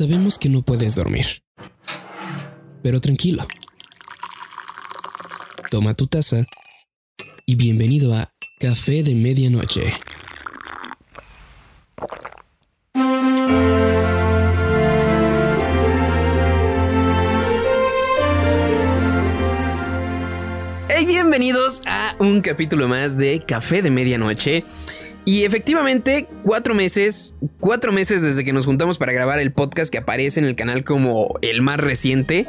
Sabemos que no puedes dormir. Pero tranquilo. Toma tu taza y bienvenido a Café de Medianoche. Hey, bienvenidos a un capítulo más de Café de Medianoche. Y efectivamente, cuatro meses, cuatro meses desde que nos juntamos para grabar el podcast que aparece en el canal como el más reciente.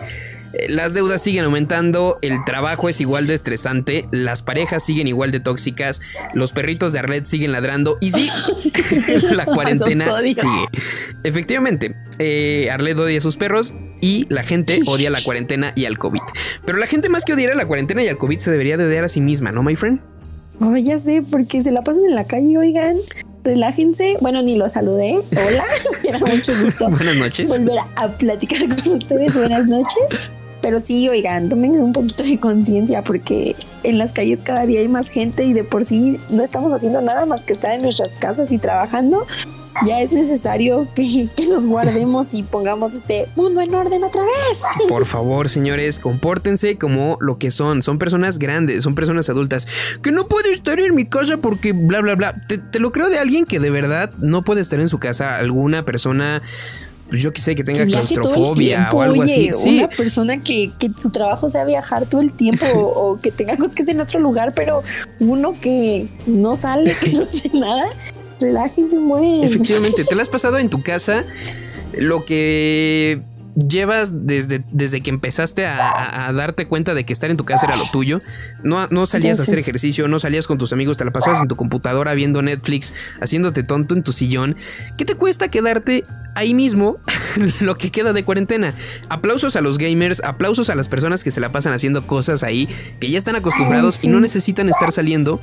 Eh, Las deudas siguen aumentando, el trabajo es igual de estresante, las parejas siguen igual de tóxicas, los perritos de Arlet siguen ladrando y sí, la cuarentena sigue. Efectivamente, eh, Arlet odia a sus perros y la gente odia la cuarentena y al COVID. Pero la gente más que odiar a la cuarentena y al COVID se debería de odiar a sí misma, ¿no, my friend? Oh, ya sé, porque se la pasan en la calle, oigan. Relájense. Bueno, ni lo saludé. Hola, me da mucho gusto Buenas noches. volver a platicar con ustedes. Buenas noches. Pero sí, oigan, tomen un poquito de conciencia porque en las calles cada día hay más gente y de por sí no estamos haciendo nada más que estar en nuestras casas y trabajando. Ya es necesario que, que nos guardemos y pongamos este mundo en orden otra vez. Por favor, señores, compórtense como lo que son. Son personas grandes, son personas adultas. Que no puedo estar en mi casa porque bla, bla, bla. Te, te lo creo de alguien que de verdad no puede estar en su casa. Alguna persona, pues yo que sé, que tenga que claustrofobia tiempo, o algo oye, así. Sí, Una persona que, que su trabajo sea viajar todo el tiempo o, o que tenga cosas que en otro lugar, pero uno que no sale, que no hace nada, relájense muy. efectivamente. ¿Te la has pasado en tu casa? Lo que llevas desde, desde que empezaste a, a- a darte cuenta de que estar en tu casa era lo tuyo. No, no salías a hacer ejercicio, no salías con tus amigos, te la pasabas en tu computadora viendo Netflix, haciéndote tonto en tu sillón. ¿Qué te cuesta quedarte ahí mismo lo que queda de cuarentena? Aplausos a los gamers, aplausos a las personas que se la pasan haciendo cosas ahí, que ya están acostumbrados Ay, sí. y no necesitan estar saliendo.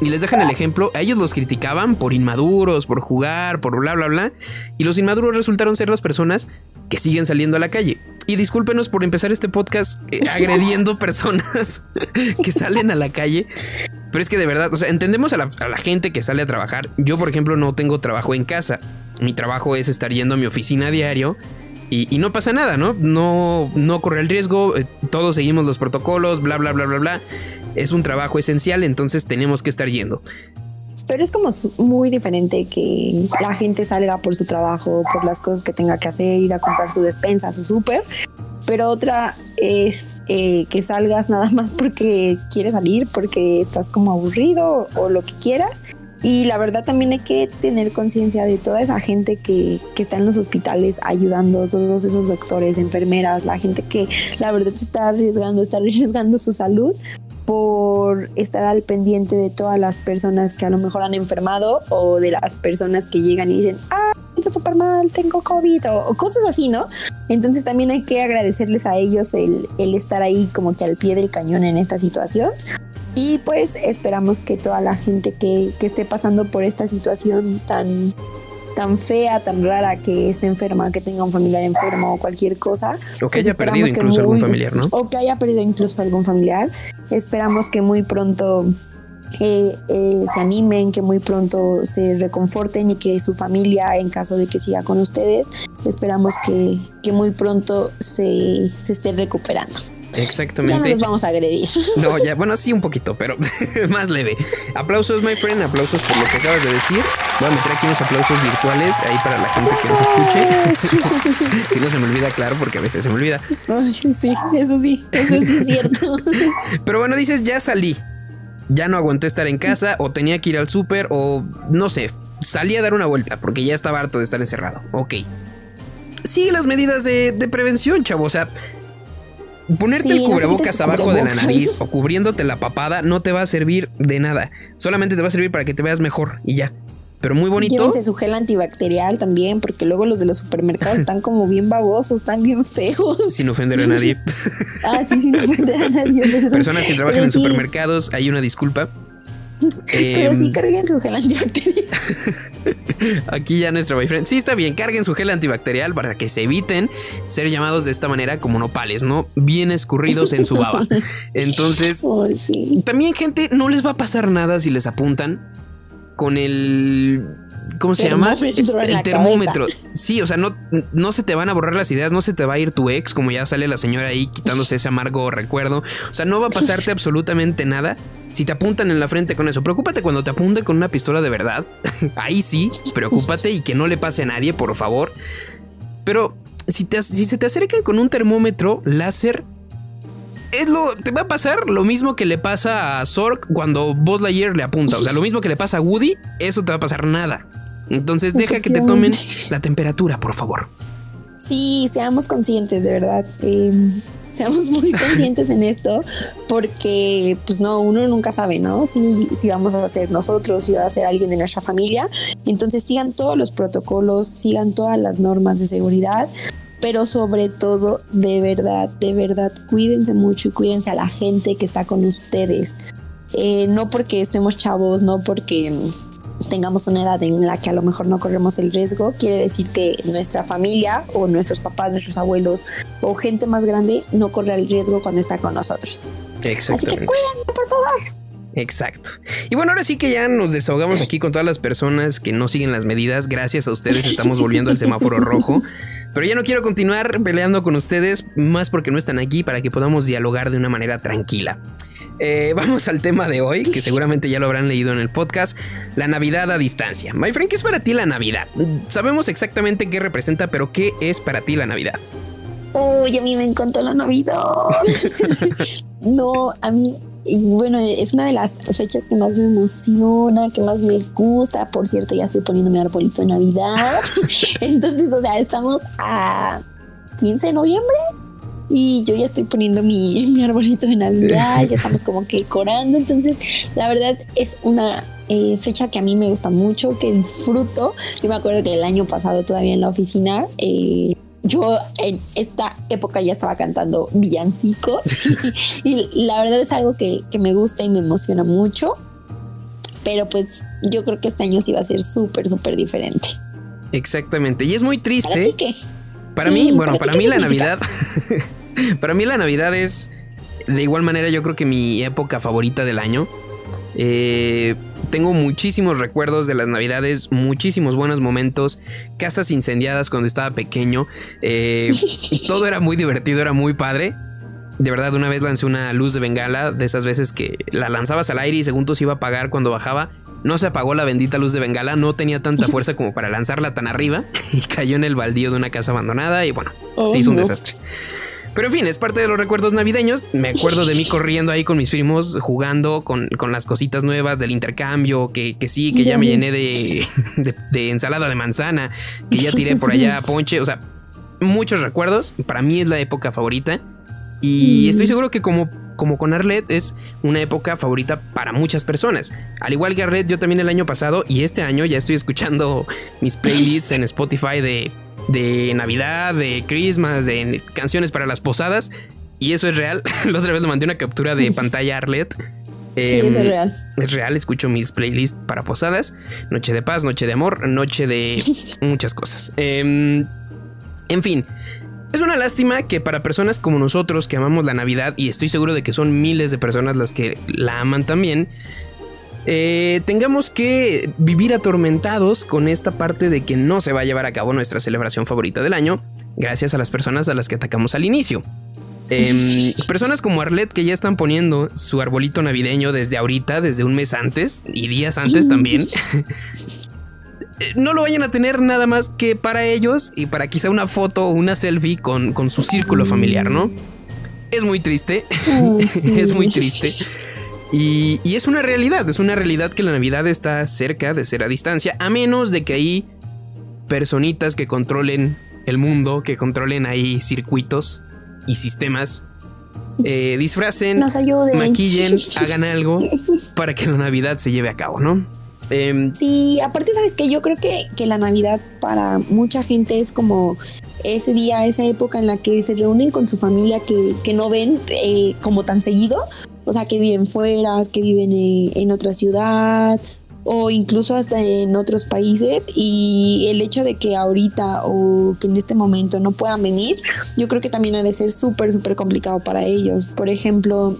Y les dejan el ejemplo, a ellos los criticaban por inmaduros, por jugar, por bla, bla, bla. Y los inmaduros resultaron ser las personas que siguen saliendo a la calle. Y discúlpenos por empezar este podcast eh, agrediendo personas que salen a la calle. Pero es que de verdad, o sea, entendemos a la, a la gente que sale a trabajar. Yo, por ejemplo, no tengo trabajo en casa. Mi trabajo es estar yendo a mi oficina a diario. Y, y no pasa nada, ¿no? No, no corre el riesgo. eh, todos seguimos los protocolos, bla, bla, bla, bla, bla. Es un trabajo esencial, entonces tenemos que estar yendo. Pero es como muy diferente que la gente salga por su trabajo, por las cosas que tenga que hacer, ir a comprar su despensa, su súper. Pero otra es eh, que salgas nada más porque quieres salir, porque estás como aburrido o lo que quieras. Y la verdad también hay que tener conciencia de toda esa gente que, que está en los hospitales ayudando, todos esos doctores, enfermeras, la gente que la verdad está arriesgando, está arriesgando su salud por estar al pendiente de todas las personas que a lo mejor han enfermado o de las personas que llegan y dicen, ah, estoy súper mal, tengo COVID o cosas así, ¿no? Entonces también hay que agradecerles a ellos el, el estar ahí como que al pie del cañón en esta situación. Y pues esperamos que toda la gente que, que esté pasando por esta situación tan, tan fea, tan rara, que esté enferma, que tenga un familiar enfermo o cualquier cosa. O que haya perdido que incluso algún familiar, ¿no? O que haya perdido incluso algún familiar. Esperamos que muy pronto eh, eh, se animen, que muy pronto se reconforten y que su familia, en caso de que siga con ustedes, esperamos que, que muy pronto se, se esté recuperando. Ya no Exactamente. los vamos a agredir. No, ya, bueno, sí un poquito, pero más leve. Aplausos, my friend, aplausos por lo que acabas de decir. Voy a meter aquí unos aplausos virtuales ahí para la gente que nos escuche. si no se me olvida, claro, porque a veces se me olvida. Ay, sí, eso sí, eso sí es cierto. Pero bueno, dices, ya salí. Ya no aguanté estar en casa, o tenía que ir al súper, o no sé, salí a dar una vuelta porque ya estaba harto de estar encerrado. Ok. Sigue las medidas de, de prevención, chavo. O sea, ponerte Sí, el no cubrebocas abajo de la nariz o cubriéndote la papada no te va a servir de nada. Solamente te va a servir para que te veas mejor y ya. Pero muy bonito. Llévense su gel antibacterial también, porque luego los de los supermercados están como bien babosos, están bien feos. Sin ofender a nadie. Ah, sí, no ofender a nadie, perdón. Personas que trabajan Pero en sí, supermercados, hay una disculpa. Pero Em, sí carguen su gel antibacterial. Aquí ya nuestro boyfriend. Sí, está bien, carguen su gel antibacterial para que se eviten ser llamados de esta manera como nopales, ¿no? Bien escurridos en su baba. Entonces, sí. también, gente, no les va a pasar nada si les apuntan con el ¿Cómo se llama? El, termómetro. Sí, o sea, no, no se te van a borrar las ideas, no se te va a ir tu ex, como ya sale la señora ahí quitándose ese amargo recuerdo. O sea, no va a pasarte absolutamente nada si te apuntan en la frente con eso. Preocúpate cuando te apunte con una pistola de verdad. ahí sí, preocúpate y que no le pase a nadie, por favor. Pero si, si se te acercan con un termómetro láser, es lo, te va a pasar lo mismo que le pasa a Zork cuando Buzz Lightyear le apunta. O sea, lo mismo que le pasa a Woody, eso te va a pasar nada. Entonces deja que te tomen la temperatura, por favor. Sí, seamos conscientes, de verdad. Em, seamos muy conscientes en esto, porque pues no, uno nunca sabe, ¿no? Si, si vamos a ser nosotros, si va a ser alguien de nuestra familia. Entonces sigan todos los protocolos, sigan todas las normas de seguridad pero sobre todo, de verdad, de verdad, cuídense mucho y cuídense a la gente que está con ustedes. Eh, no porque estemos chavos, no porque tengamos una edad en la que a lo mejor no corremos el riesgo, quiere decir que nuestra familia o nuestros papás, nuestros abuelos o gente más grande no corre el riesgo cuando está con nosotros. Exactamente. Así que cuídense, por favor. Exacto. Y bueno, ahora sí que ya nos desahogamos aquí con todas las personas que no siguen las medidas. Gracias a ustedes estamos volviendo al semáforo rojo. Pero ya no quiero continuar peleando con ustedes, más porque no están aquí, para que podamos dialogar de una manera tranquila. Eh, vamos al tema de hoy, que seguramente ya lo habrán leído en el podcast, la Navidad a distancia. My friend, ¿qué es para ti la Navidad? Sabemos exactamente qué representa, pero ¿qué es para ti la Navidad? Uy, a mí me encantó la Navidad. no, a mí y bueno, es una de las fechas que más me emociona, que más me gusta. Por cierto, ya estoy poniendo mi arbolito de Navidad. Entonces, o sea, estamos a 15 de noviembre y yo ya estoy poniendo mi, mi arbolito de Navidad, ya estamos como que corando. Entonces, la verdad es una eh, fecha que a mí me gusta mucho, que disfruto. Yo me acuerdo que el año pasado todavía en la oficina eh, yo en esta época ya estaba cantando villancicos y, la verdad es algo que, me gusta y me emociona mucho. Pero pues yo creo que este año sí va a ser súper, súper diferente. Exactamente. Y es muy triste. ¿Para qué? Para mí, bueno, para mí la Navidad. para mí la Navidad es de igual manera yo creo que mi época favorita del año. Eh, tengo muchísimos recuerdos de las navidades, muchísimos buenos momentos, casas incendiadas cuando estaba pequeño. Eh, todo era muy divertido, era muy padre. De verdad, una vez lancé una luz de bengala, de esas veces que la lanzabas al aire y según se iba a apagar cuando bajaba. No se apagó la bendita luz de bengala, no tenía tanta fuerza como para lanzarla tan arriba y cayó en el baldío de una casa abandonada y bueno, se hizo un desastre. Pero en fin, es parte de los recuerdos navideños. Me acuerdo de mí corriendo ahí con mis primos, jugando con, las cositas nuevas del intercambio, que, sí, que ya me llené de, de, ensalada de manzana, que ya tiré por allá ponche. O sea, muchos recuerdos. Para mí es la época favorita. Y mm. estoy seguro que como, como con Arlet es una época favorita para muchas personas. Al igual que Arlet, yo también el año pasado y este año ya estoy escuchando mis playlists en Spotify de de Navidad, de Christmas, de canciones para las posadas. Y eso es real. La otra vez le mandé una captura de pantalla Arlet. sí, eso es em, real. Es real, escucho mis playlists para posadas. Noche de paz, noche de amor, noche de muchas cosas. Em, en fin, es una lástima que para personas como nosotros que amamos la Navidad, y estoy seguro de que son miles de personas las que la aman también, eh, tengamos que vivir atormentados con esta parte de que no se va a llevar a cabo nuestra celebración favorita del año, gracias a las personas a las que atacamos al inicio. Em, personas como Arlet que ya están poniendo su arbolito navideño desde ahorita, desde un mes antes y días antes también. no lo vayan a tener nada más que para ellos y para quizá una foto o una selfie con, con su círculo familiar, ¿no? Es muy triste, es muy triste. Y, es una realidad, es una realidad que la Navidad está cerca de ser a distancia, a menos de que hay personitas que controlen el mundo, que controlen ahí circuitos y sistemas, eh, disfracen, maquillen, hagan algo para que la Navidad se lleve a cabo, ¿no? Em, sí, aparte sabes que yo creo que, que la Navidad para mucha gente es como ese día, esa época en la que se reúnen con su familia que, no ven eh, como tan seguido, o sea, que viven fuera, que viven en, otra ciudad o incluso hasta en otros países y el hecho de que ahorita o que en este momento no puedan venir, yo creo que también ha de ser súper, súper complicado para ellos. Por ejemplo,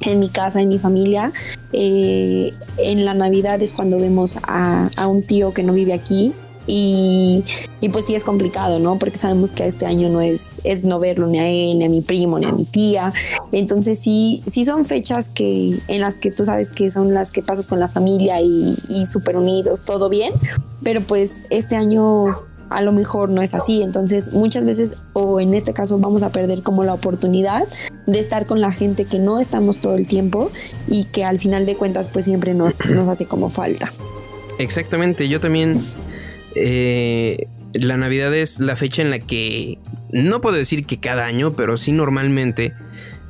en mi casa, en mi familia. Eh, en la Navidad es cuando vemos a, a, un tío que no vive aquí y, y, pues sí es complicado, ¿no? Porque sabemos que este año no es, es no verlo ni a él, ni a mi primo, ni a mi tía. Entonces sí, sí son fechas que, en las que tú sabes que son las que pasas con la familia y, y súper unidos, todo bien. Pero pues este año a lo mejor no es así. Entonces muchas veces, o en este caso, vamos a perder como la oportunidad de estar con la gente que no estamos todo el tiempo y que al final de cuentas pues siempre nos, nos hace como falta. Exactamente, yo también eh, la Navidad es la fecha en la que, no puedo decir que cada año, pero sí normalmente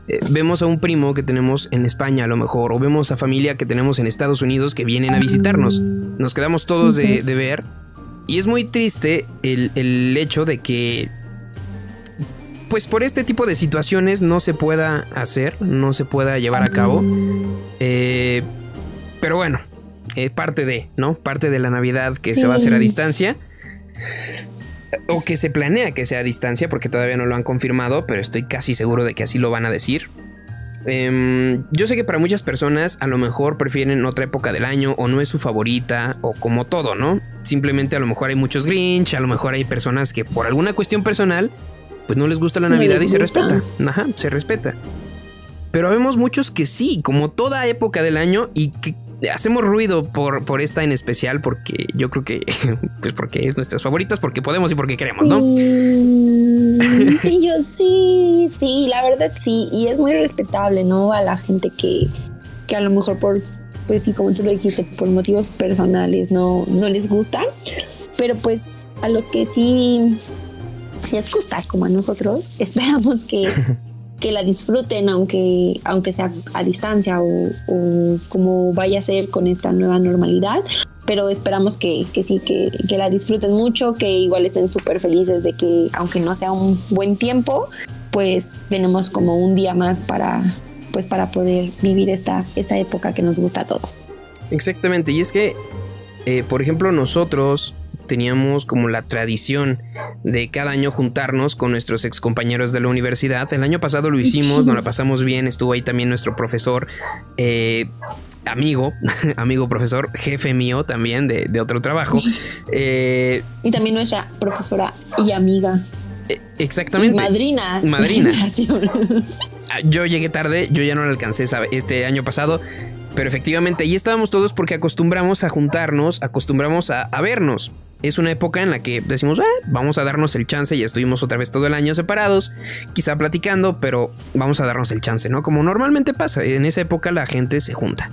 eh, vemos a un primo que tenemos en España a lo mejor, o vemos a familia que tenemos en Estados Unidos que vienen a visitarnos. Nos quedamos todos de, de ver. Y es muy triste el, el, hecho de que, pues por este tipo de situaciones no se pueda hacer, no se pueda llevar a cabo. Eh, pero bueno, eh, parte de, ¿no? Parte de la Navidad que sí. se va a hacer a distancia. O que se planea que sea a distancia, porque todavía no lo han confirmado, pero estoy casi seguro de que así lo van a decir. Eh, yo sé que para muchas personas a lo mejor prefieren otra época del año o no es su favorita o como todo, ¿no? Simplemente a lo mejor hay muchos Grinch, a lo mejor hay personas que por alguna cuestión personal pues no les gusta la Navidad no y se respeta. Ajá, se respeta. Pero vemos muchos que sí, como toda época del año y que hacemos ruido por, por esta en especial porque yo creo que pues porque es nuestras favoritas, porque podemos y porque queremos, ¿no? Mm, sí, yo sí, sí, la verdad sí, y es muy respetable, ¿no? A la gente que, que a lo mejor por, pues sí, como tú lo dijiste, por motivos personales no, no les gusta, pero pues a los que sí les gusta, como a nosotros, esperamos que que la disfruten aunque, aunque sea a distancia o, como vaya a ser con esta nueva normalidad. Pero esperamos que, que sí, que, que, la disfruten mucho, que igual estén súper felices de que aunque no sea un buen tiempo, pues tenemos como un día más para, pues para poder vivir esta, esta época que nos gusta a todos. Exactamente, y es que, eh, por ejemplo, nosotros teníamos como la tradición de cada año juntarnos con nuestros ex compañeros de la universidad. El año pasado lo hicimos, nos la pasamos bien, estuvo ahí también nuestro profesor, eh, amigo, amigo profesor, jefe mío también de, de otro trabajo. Eh, y también nuestra profesora y amiga. Exactamente. Y madrina. Madrina. yo llegué tarde, yo ya no lo alcancé este año pasado. Pero efectivamente, ahí estábamos todos porque acostumbramos a juntarnos, acostumbramos a, a vernos es una época en la que decimos, ah, vamos a darnos el chance, ya estuvimos otra vez todo el año separados, quizá platicando, pero vamos a darnos el chance, ¿no? Como normalmente pasa, en esa época la gente se junta.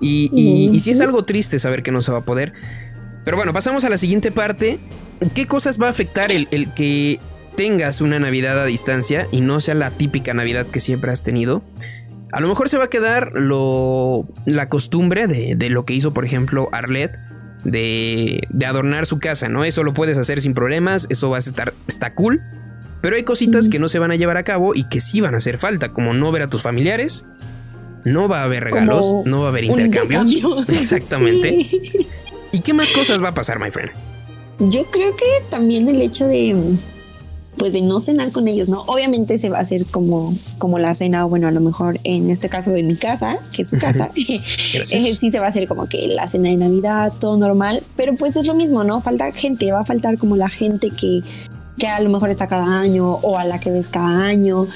Y, y, y sí es algo triste saber que no se va a poder. Pero bueno, pasamos a la siguiente parte. ¿Qué cosas va a afectar el, el que tengas una Navidad a distancia y no sea la típica Navidad que siempre has tenido? A lo mejor se va a quedar lo, la costumbre de, de lo que hizo, por ejemplo, Arlette de, de, adornar su casa, ¿no? Eso lo puedes hacer sin problemas, eso va a estar, está cool. Pero hay cositas que no se van a llevar a cabo y que sí van a hacer falta, como no ver a tus familiares, no va a haber regalos, como no va a haber intercambios. Intercambio. Exactamente. Sí. ¿Y qué más cosas va a pasar, my friend? Yo creo que también el hecho de pues de no cenar con ellos, ¿no? Obviamente se va a hacer como, como la cena, bueno, a lo mejor en este caso en mi casa, que es su casa, eh, sí se va a hacer como que la cena de Navidad, todo normal, pero pues es lo mismo, ¿no? Falta gente, va a faltar como la gente que, que a lo mejor está cada año o a la que ves cada año.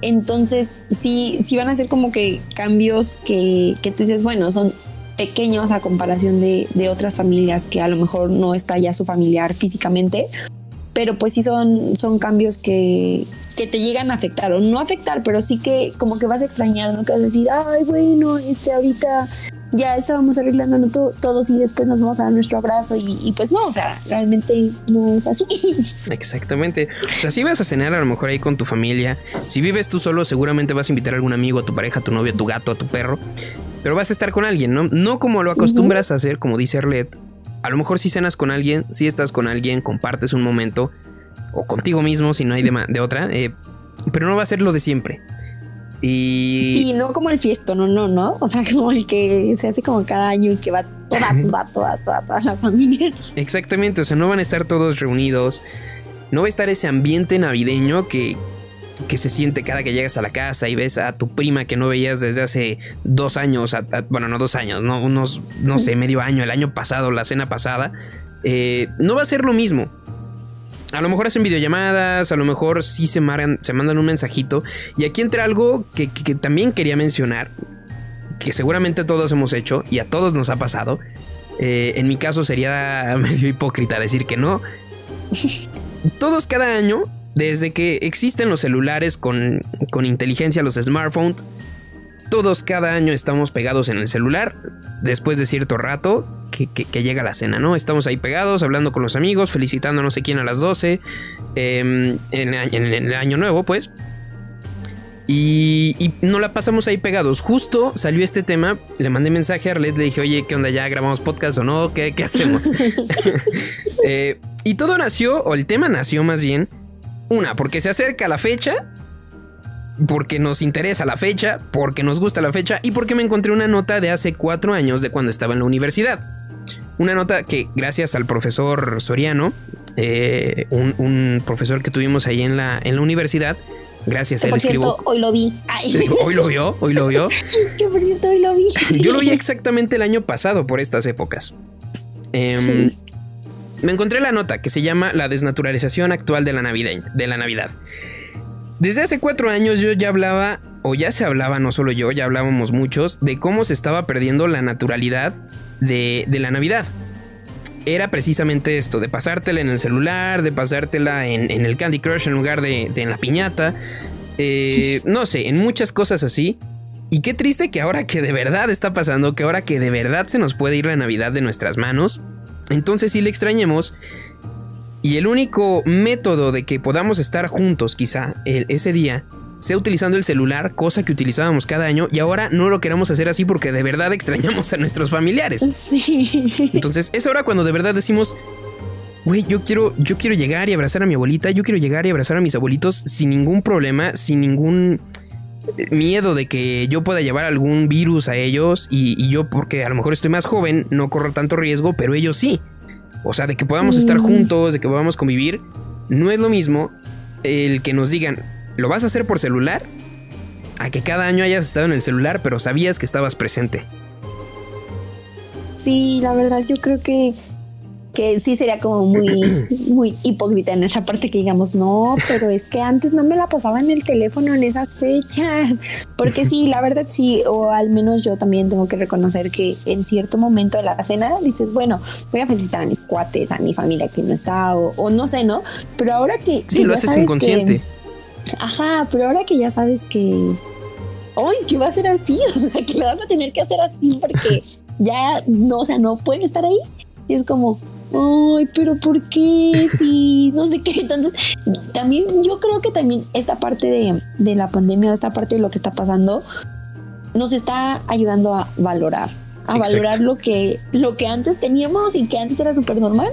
Entonces, sí, sí van a ser como que cambios que, que tú dices, bueno, son pequeños a comparación de, de otras familias que a lo mejor no está ya su familiar físicamente, pero pues sí son, son cambios que, que te llegan a afectar, o no afectar, pero sí que como que vas a extrañar, ¿no? Que vas a decir, ay, bueno, este ahorita ya estábamos arreglando todo, todos y después nos vamos a dar nuestro abrazo y, y, pues no, o sea, realmente no es así. Exactamente. O sea, si vas a cenar a lo mejor ahí con tu familia, si vives tú solo seguramente vas a invitar a algún amigo, a tu pareja, a tu novio, a tu gato, a tu perro, pero vas a estar con alguien, ¿no? No como lo acostumbras uh -huh. a hacer, como dice Arlette, a lo mejor si cenas con alguien, si estás con alguien, compartes un momento, o contigo mismo si no hay de, de otra, eh, pero no va a ser lo de siempre. Y... Sí, no como el fiesto, no, no, no. O sea, como el que se hace como cada año y que va toda, toda, toda, toda, toda la familia. Exactamente, o sea, no van a estar todos reunidos. No va a estar ese ambiente navideño que, que se siente cada que llegas a la casa y ves a tu prima que no veías desde hace dos años, bueno, no dos años, no, unos, no sé, medio año, el año pasado, la cena pasada, eh, no va a ser lo mismo. A lo mejor hacen videollamadas, a lo mejor sí se, se mandan un mensajito. Y aquí entra algo que, también quería mencionar, que seguramente todos hemos hecho y a todos nos ha pasado. Eh, en mi caso sería medio hipócrita decir que no. Todos cada año desde que existen los celulares con, inteligencia, los smartphones, todos cada año estamos pegados en el celular. Después de cierto rato que, llega la cena, ¿no? Estamos ahí pegados, hablando con los amigos, felicitando a no sé quién a las 12, em, en, el año nuevo, pues. Y, y no la pasamos ahí pegados. Justo salió este tema, le mandé mensaje a Arlet, le dije, oye, ¿qué onda? ¿Ya grabamos podcast o no? ¿Qué, hacemos? Eh, y todo nació, o el tema nació más bien, una, porque se acerca la fecha, porque nos interesa la fecha, porque nos gusta la fecha y porque me encontré una nota de hace cuatro años de cuando estaba en la universidad. Una nota que gracias al profesor Soriano, eh, un, profesor que tuvimos ahí en la, en la universidad, gracias a él escribo. Hoy lo vi. Hoy lo vio, hoy lo vio. que por cierto, hoy lo vi. Yo lo vi exactamente el año pasado por estas épocas. Em, me encontré la nota que se llama La desnaturalización actual de la, de la Navidad. Desde hace cuatro años yo ya hablaba, o ya se hablaba, no solo yo, ya hablábamos muchos, de cómo se estaba perdiendo la naturalidad de, la Navidad. Era precisamente esto, de pasártela en el celular, de pasártela en, el Candy Crush en lugar de, en la piñata. Eh, no sé, en muchas cosas así. Y qué triste que ahora que de verdad está pasando, que ahora que de verdad se nos puede ir la Navidad de nuestras manos, entonces si le extrañemos y el único método de que podamos estar juntos quizá ese día sea utilizando el celular, cosa que utilizábamos cada año y ahora no lo queremos hacer así porque de verdad extrañamos a nuestros familiares. Sí. Entonces es ahora cuando de verdad decimos, güey, yo quiero, yo quiero llegar y abrazar a mi abuelita, yo quiero llegar y abrazar a mis abuelitos sin ningún problema, sin ningún miedo de que yo pueda llevar algún virus a ellos y, yo porque a lo mejor estoy más joven no corro tanto riesgo, pero ellos sí. O sea, de que podamos estar mm. juntos, de que podamos convivir, no es lo mismo el que nos digan, ¿lo vas a hacer por celular? A que cada año hayas estado en el celular, pero sabías que estabas presente. Sí, la verdad yo creo que que sí sería como muy, muy hipócrita en esa parte que digamos, no, pero es que antes no me la pasaba en el teléfono en esas fechas. Porque sí, la verdad sí, o al menos yo también tengo que reconocer que en cierto momento de la cena dices, bueno, voy a felicitar a mis cuates, a mi familia que no está, o, no sé, ¿no? Pero ahora que... Sí, lo haces inconsciente. ajá, pero ahora que ya sabes que... ¡Ay, que va a ser así! O sea, que lo vas a tener que hacer así porque ya no, o sea, no pueden estar ahí. Y es como, ay, pero ¿por qué? Sí, no sé qué. Entonces, también yo creo que también esta parte de, de la pandemia, esta parte de lo que está pasando, nos está ayudando a valorar, a valorar lo que, lo que antes teníamos y que antes era súper normal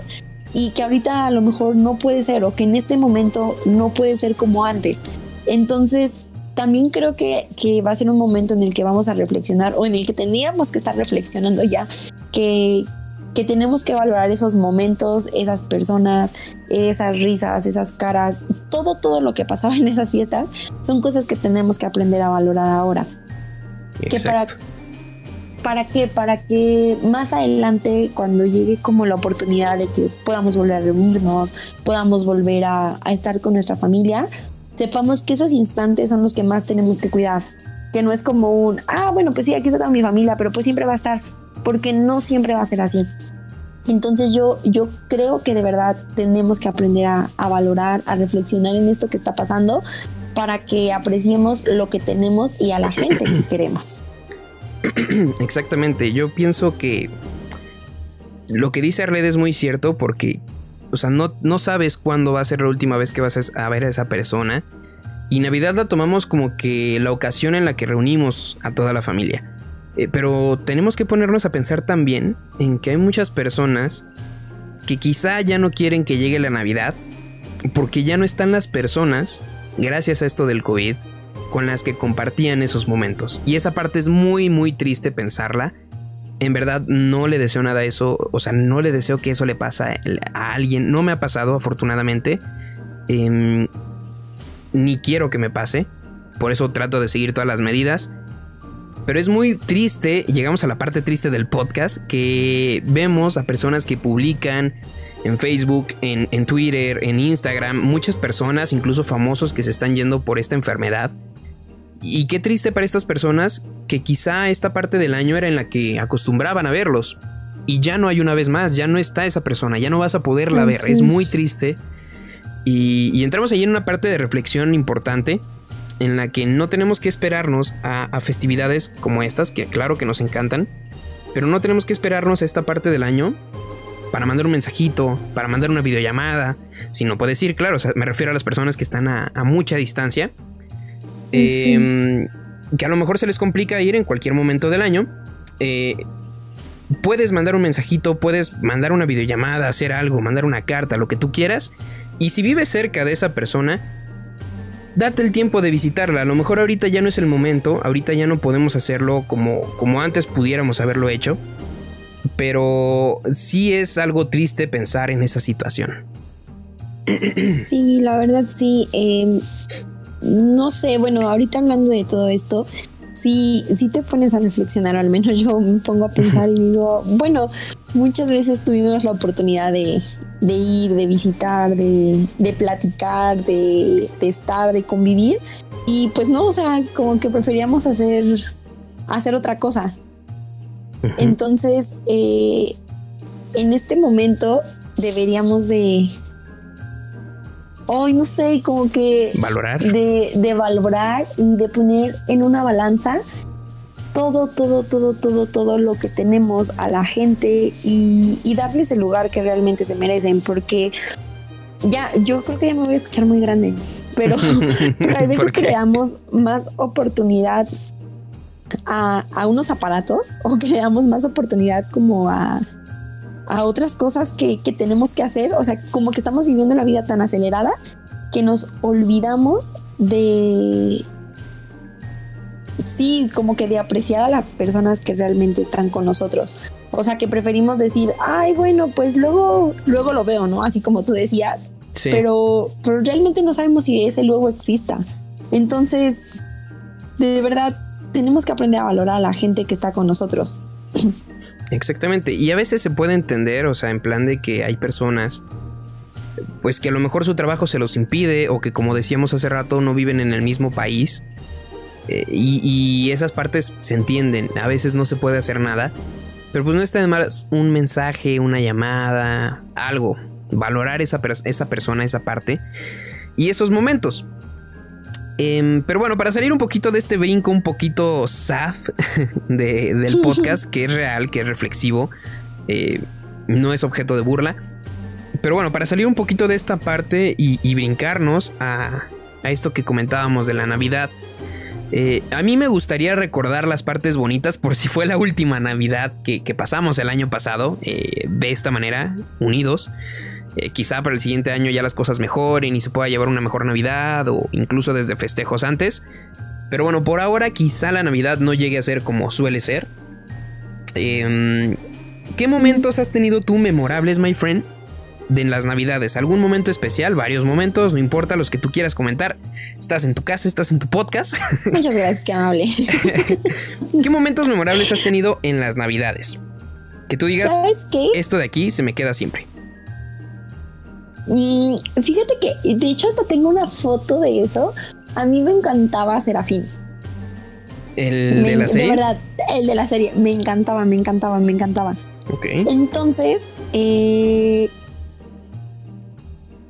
y que ahorita a lo mejor no puede ser o que en este momento no puede ser como antes. Entonces, también creo que, que, va a ser un momento en el que vamos a reflexionar o en el que tendríamos que estar reflexionando ya que, que tenemos que valorar esos momentos, esas personas, esas risas, esas caras, todo, todo lo que pasaba en esas fiestas, son cosas que tenemos que aprender a valorar ahora. Que para, ¿Para qué? Para que más adelante, cuando llegue como la oportunidad de que podamos volver a reunirnos, podamos volver a, a estar con nuestra familia, sepamos que esos instantes son los que más tenemos que cuidar. Que no es como un, ah, bueno, pues sí, aquí está toda mi familia, pero pues siempre va a estar porque no siempre va a ser así. Entonces yo, yo creo que de verdad tenemos que aprender a, valorar, a reflexionar en esto que está pasando para que apreciemos lo que tenemos y a la gente que queremos. Exactamente, yo pienso que lo que dice Arled es muy cierto porque, o sea, no, no sabes cuándo va a ser la última vez que vas a ver a esa persona. Y Navidad la tomamos como que la ocasión en la que reunimos a toda la familia. Eh, pero tenemos que ponernos a pensar también en que hay muchas personas que quizá ya no quieren que llegue la Navidad porque ya no están las personas, gracias a esto del COVID, con las que compartían esos momentos. Y esa parte es muy, muy triste pensarla. En verdad no le deseo nada a eso, o sea, no le deseo que eso le pase a alguien. No me ha pasado, afortunadamente. Em, ni quiero que me pase. Por eso trato de seguir todas las medidas. Pero es muy triste, llegamos a la parte triste del podcast, que vemos a personas que publican en Facebook, en, en, Twitter, en Instagram, muchas personas, incluso famosos, que se están yendo por esta enfermedad. Y qué triste para estas personas que quizá esta parte del año era en la que acostumbraban a verlos. Y ya no hay una vez más, ya no está esa persona, ya no vas a poderla ver. Es muy triste. Y, entramos ahí en una parte de reflexión importante en la que no tenemos que esperarnos a, festividades como estas, que claro que nos encantan, pero no tenemos que esperarnos a esta parte del año para mandar un mensajito, para mandar una videollamada, si no puedes ir, claro, me refiero a las personas que están a, mucha distancia, em, que a lo mejor se les complica ir en cualquier momento del año. Eh, puedes mandar un mensajito, puedes mandar una videollamada, hacer algo, mandar una carta, lo que tú quieras. Y si vives cerca de esa persona, date el tiempo de visitarla. A lo mejor ahorita ya no es el momento, ahorita ya no podemos hacerlo como, como antes pudiéramos haberlo hecho. Pero sí es algo triste pensar en esa situación. Sí, la verdad sí. Em, no sé, bueno, ahorita hablando de todo esto, si, si te pones a reflexionar, al menos yo me pongo a pensar y digo, bueno, muchas veces tuvimos la oportunidad de, ir, de visitar, de, platicar, de, estar, de convivir. Y pues no, o sea, como que preferíamos hacer, hacer otra cosa. Entonces, eh, en este momento deberíamos de, hoy no sé, como que... Valorar. De, de valorar y de poner en una balanza todo, todo, todo, todo, todo lo que tenemos a la gente y, y, darles el lugar que realmente se merecen, porque ya, yo creo que ya me voy a escuchar muy grande, pero, pero hay veces que le damos más oportunidad a, a, unos aparatos o que le damos más oportunidad como a, a otras cosas que, tenemos que hacer. O sea, como que estamos viviendo la vida tan acelerada que nos olvidamos de, sí, como que de apreciar a las personas que realmente están con nosotros. O sea, que preferimos decir, ay, bueno, pues luego, luego lo veo, ¿no? Así como tú decías. Pero, pero realmente no sabemos si ese luego exista. Entonces, de verdad, tenemos que aprender a valorar a la gente que está con nosotros. Exactamente. Y a veces se puede entender, o sea, en plan de que hay personas, pues que a lo mejor su trabajo se los impide o que como decíamos hace rato no viven en el mismo país. Eh, y, esas partes se entienden, a veces no se puede hacer nada. Pero pues no está de más un mensaje, una llamada, algo. Valorar esa, esa persona, esa parte. Y esos momentos. Em, pero bueno, para salir un poquito de este brinco un poquito sad del podcast, que es real, que es reflexivo, eh, no es objeto de burla. Pero bueno, para salir un poquito de esta parte y, brincarnos a, esto que comentábamos de la Navidad, eh, a mí me gustaría recordar las partes bonitas por si fue la última Navidad que, pasamos el año pasado, eh, de esta manera, unidos. Eh, quizá para el siguiente año ya las cosas mejoren y se pueda llevar una mejor Navidad o incluso desde festejos antes. Pero bueno, por ahora quizá la Navidad no llegue a ser como suele ser. Em, ¿Qué momentos has tenido tú memorables, my friend? De en las navidades, algún momento especial, varios momentos, no importa los que tú quieras comentar. Estás en tu casa, estás en tu podcast. Muchas gracias, que amable. ¿Qué momentos memorables has tenido en las navidades? Que tú digas, esto de aquí se me queda siempre. Y fíjate que, de hecho, hasta tengo una foto de eso. A mí me encantaba Serafín. ¿El de la serie? De verdad, el de la serie. Me encantaba, me encantaba, me encantaba. Ok. Entonces, eh,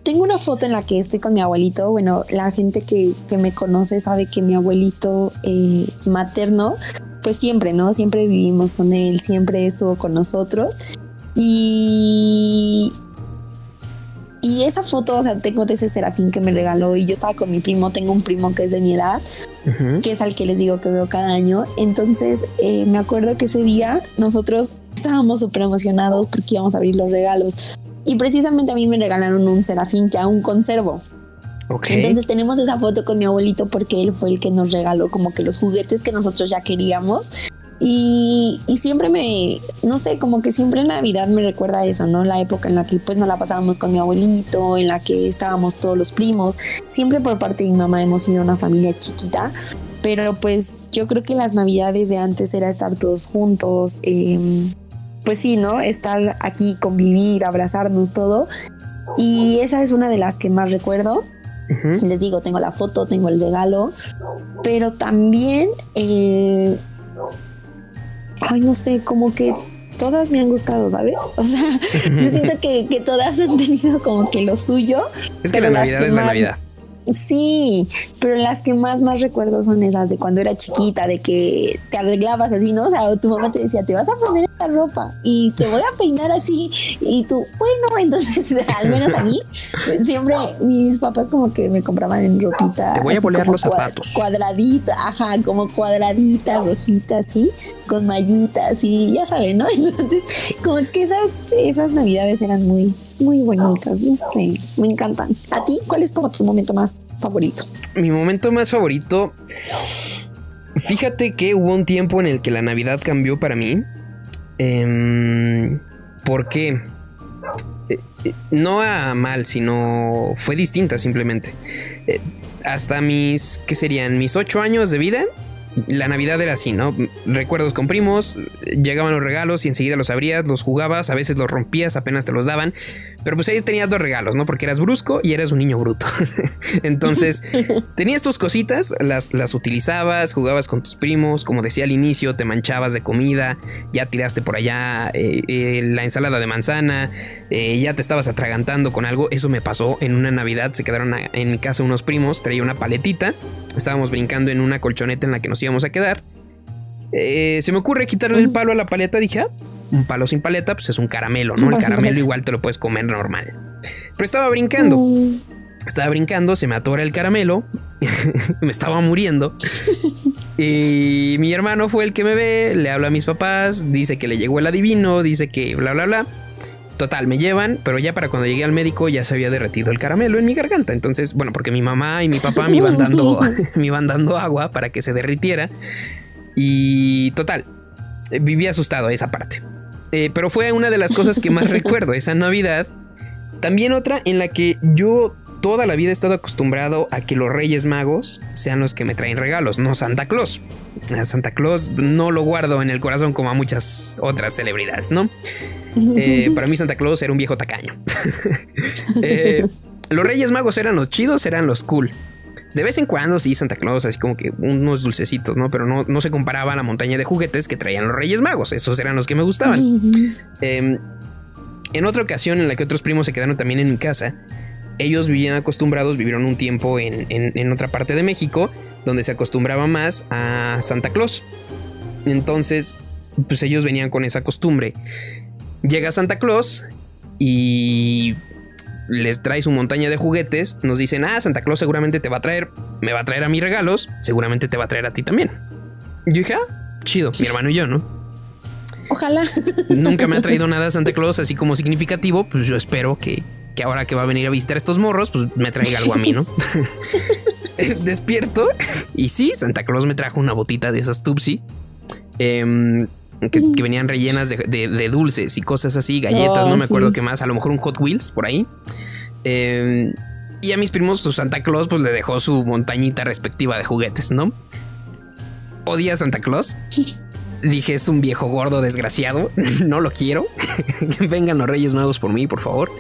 tengo una foto en la que estoy con mi abuelito. Bueno, la gente que, que me conoce sabe que mi abuelito eh, materno, pues siempre, ¿no? Siempre vivimos con él, siempre estuvo con nosotros. Y y esa foto, o sea, tengo de ese serafín que me regaló y yo estaba con mi primo, tengo un primo que es de mi edad, que es al que les digo que veo cada año. Entonces, eh, me acuerdo que ese día nosotros estábamos súper emocionados porque íbamos a abrir los regalos. Y precisamente a mí me regalaron un serafín que aún conservo. Okay. Entonces tenemos esa foto con mi abuelito porque él fue el que nos regaló como que los juguetes que nosotros ya queríamos. Y, y, siempre me, no sé, como que siempre en Navidad me recuerda eso, ¿no? La época en la que pues nos la pasábamos con mi abuelito, en la que estábamos todos los primos. Siempre por parte de mi mamá hemos sido una familia chiquita, pero pues yo creo que las Navidades de antes era estar todos juntos, eh, pues sí, ¿no? Estar aquí, convivir, abrazarnos, todo. Y esa es una de las que más recuerdo. Les digo, tengo la foto, tengo el regalo, pero también, eh, ay, no sé, como que todas me han gustado, ¿sabes? O sea, yo siento que, que, todas han tenido como que lo suyo. Es que la Navidad es la Navidad. Sí, pero las que más más recuerdo son esas de cuando era chiquita, de que te arreglabas así, ¿no? O sea, tu mamá te decía, te vas a poner esta ropa y te voy a peinar así. Y tú, bueno, entonces, al menos a mí, siempre mis papás como que me compraban en ropita. Te voy a poner los zapatos. Cuadradita, ajá, como cuadradita, rosita, así, con mallitas y ya saben, ¿no? Entonces, como es que esas, esas navidades eran muy, muy bonitas, no sé, me encantan. ¿A ti cuál es como tu momento más favorito? Mi momento más favorito, fíjate que hubo un tiempo en el que la Navidad cambió para mí. Eh, ¿Por qué? Eh, eh, no a mal, sino fue distinta simplemente. Eh, hasta mis, ¿qué serían? Mis ocho años de vida, la Navidad era así, ¿no? Recuerdos con primos, llegaban los regalos y enseguida los abrías, los jugabas, a veces los rompías, apenas te los daban. Pero pues ahí tenías dos regalos, ¿no? Porque eras brusco y eras un niño bruto. Entonces, tenías tus cositas, las, las utilizabas, jugabas con tus primos, como decía al inicio, te manchabas de comida, ya tiraste por allá eh, eh, la ensalada de manzana, eh, ya te estabas atragantando con algo. Eso me pasó en una Navidad, se quedaron a, en mi casa unos primos, traía una paletita, estábamos brincando en una colchoneta en la que nos íbamos a quedar. se me ocurre quitarle el palo a la paleta, dije, ah, un palo sin paleta, pues es un caramelo, ¿no? El caramelo igual te lo puedes comer normal. Pero estaba brincando. Estaba brincando, se me atora el caramelo, me estaba muriendo. y mi hermano fue el que me ve, le habla a mis papás, dice que le llegó el adivino, dice que bla, bla, bla. Total, me llevan, pero ya para cuando llegué al médico ya se había derretido el caramelo en mi garganta. Entonces, bueno, porque mi mamá y mi papá me iban dando, me iban dando agua para que se derritiera. Y total, viví asustado esa parte. Eh, pero fue una de las cosas que más recuerdo, esa Navidad. También otra en la que yo toda la vida he estado acostumbrado a que los Reyes Magos sean los que me traen regalos, no Santa Claus. A Santa Claus no lo guardo en el corazón como a muchas otras celebridades, ¿no? Eh, para mí Santa Claus era un viejo tacaño. Eh, los Reyes Magos eran los chidos, eran los cool. De vez en cuando sí, Santa Claus, así como que unos dulcecitos, ¿no? Pero no, no se comparaba a la montaña de juguetes que traían los Reyes Magos. Esos eran los que me gustaban. eh, en otra ocasión en la que otros primos se quedaron también en mi casa, ellos vivían acostumbrados, vivieron un tiempo en, en, en otra parte de México, donde se acostumbraba más a Santa Claus. Entonces, pues ellos venían con esa costumbre. Llega Santa Claus y les trae su montaña de juguetes, nos dicen, ah, Santa Claus seguramente te va a traer, me va a traer a mis regalos, seguramente te va a traer a ti también. Yo dije, ah, chido, mi hermano y yo, ¿no? Ojalá. Nunca me ha traído nada Santa Claus así como significativo, pues yo espero que, que ahora que va a venir a visitar estos morros, pues me traiga algo a mí, ¿no? Despierto y sí, Santa Claus me trajo una botita de esas Tupsi. Eh, que, que, venían rellenas de, de, de, dulces y cosas así, galletas, oh, no me acuerdo sí. qué más, a lo mejor un Hot Wheels por ahí. Eh, y a mis primos, su Santa Claus, pues le dejó su montañita respectiva de juguetes, ¿no? Odia a Santa Claus. Dije, es un viejo gordo desgraciado, no lo quiero. Vengan los Reyes Magos por mí, por favor.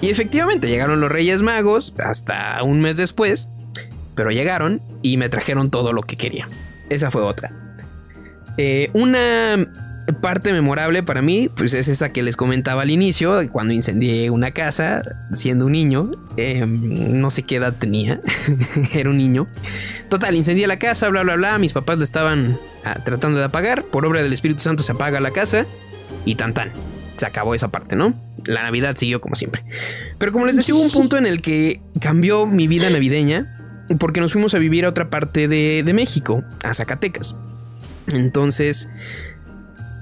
Y efectivamente llegaron los Reyes Magos hasta un mes después, pero llegaron y me trajeron todo lo que quería. Esa fue otra. Eh, una parte memorable para mí, pues es esa que les comentaba al inicio, cuando incendié una casa siendo un niño. Eh, no sé qué edad tenía, era un niño. Total, incendié la casa, bla, bla, bla. Mis papás le estaban ah, tratando de apagar. Por obra del Espíritu Santo se apaga la casa y tan tan. Se acabó esa parte, ¿no? La Navidad siguió como siempre. Pero como les decía, hubo un punto en el que cambió mi vida navideña porque nos fuimos a vivir a otra parte de, de México, a Zacatecas. Entonces,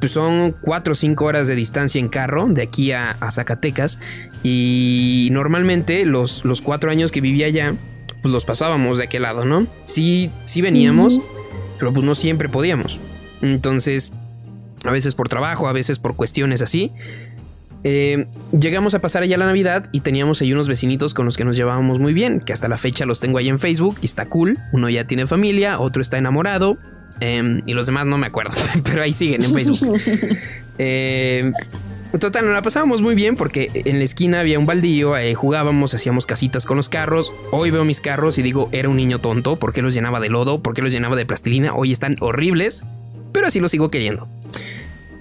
pues son 4 o 5 horas de distancia en carro de aquí a, a Zacatecas. Y normalmente los, los 4 años que vivía allá, pues los pasábamos de aquel lado, ¿no? Sí, sí veníamos, uh -huh. pero pues no siempre podíamos. Entonces, a veces por trabajo, a veces por cuestiones así. Eh, llegamos a pasar allá la Navidad y teníamos ahí unos vecinitos con los que nos llevábamos muy bien, que hasta la fecha los tengo ahí en Facebook y está cool. Uno ya tiene familia, otro está enamorado em, y los demás no me acuerdo, pero ahí siguen en Facebook. eh, Total, nos la pasábamos muy bien porque en la esquina había un baldío, eh, jugábamos, hacíamos casitas con los carros. Hoy veo mis carros y digo, era un niño tonto, ¿por qué los llenaba de lodo? ¿Por qué los llenaba de plastilina? Hoy están horribles, pero así los sigo queriendo.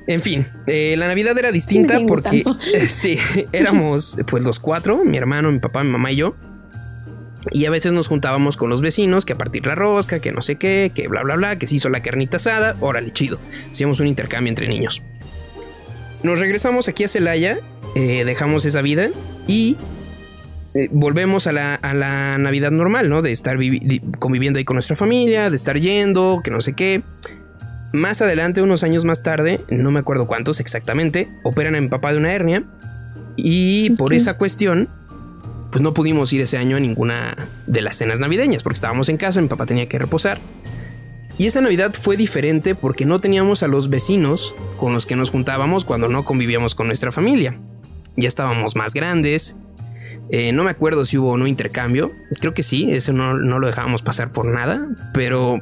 En fin, eh, la Navidad era distinta porque sí, éramos pues los cuatro, mi hermano, mi papá, mi mamá y yo. Y a veces nos juntábamos con los vecinos que a partir la rosca, que no sé qué, que bla bla bla, que se hizo la carnita asada, órale, chido. Hacíamos un intercambio entre niños. Nos regresamos aquí a Celaya, eh, dejamos esa vida y eh, volvemos a la, a la, Navidad normal, ¿no? De estar conviviendo ahí con nuestra familia, de estar yendo, que no sé qué. Más adelante, unos años más tarde, no me acuerdo cuántos exactamente, operan a mi papá de una hernia y por esa cuestión, pues no pudimos ir ese año a ninguna de las cenas navideñas porque estábamos en casa, mi papá tenía que reposar. Y esa Navidad fue diferente porque no teníamos a los vecinos con los que nos juntábamos cuando no convivíamos con nuestra familia. Ya estábamos más grandes. Eh, no me acuerdo si hubo o no intercambio. Creo que sí, eso no, no lo dejábamos pasar por nada. Pero,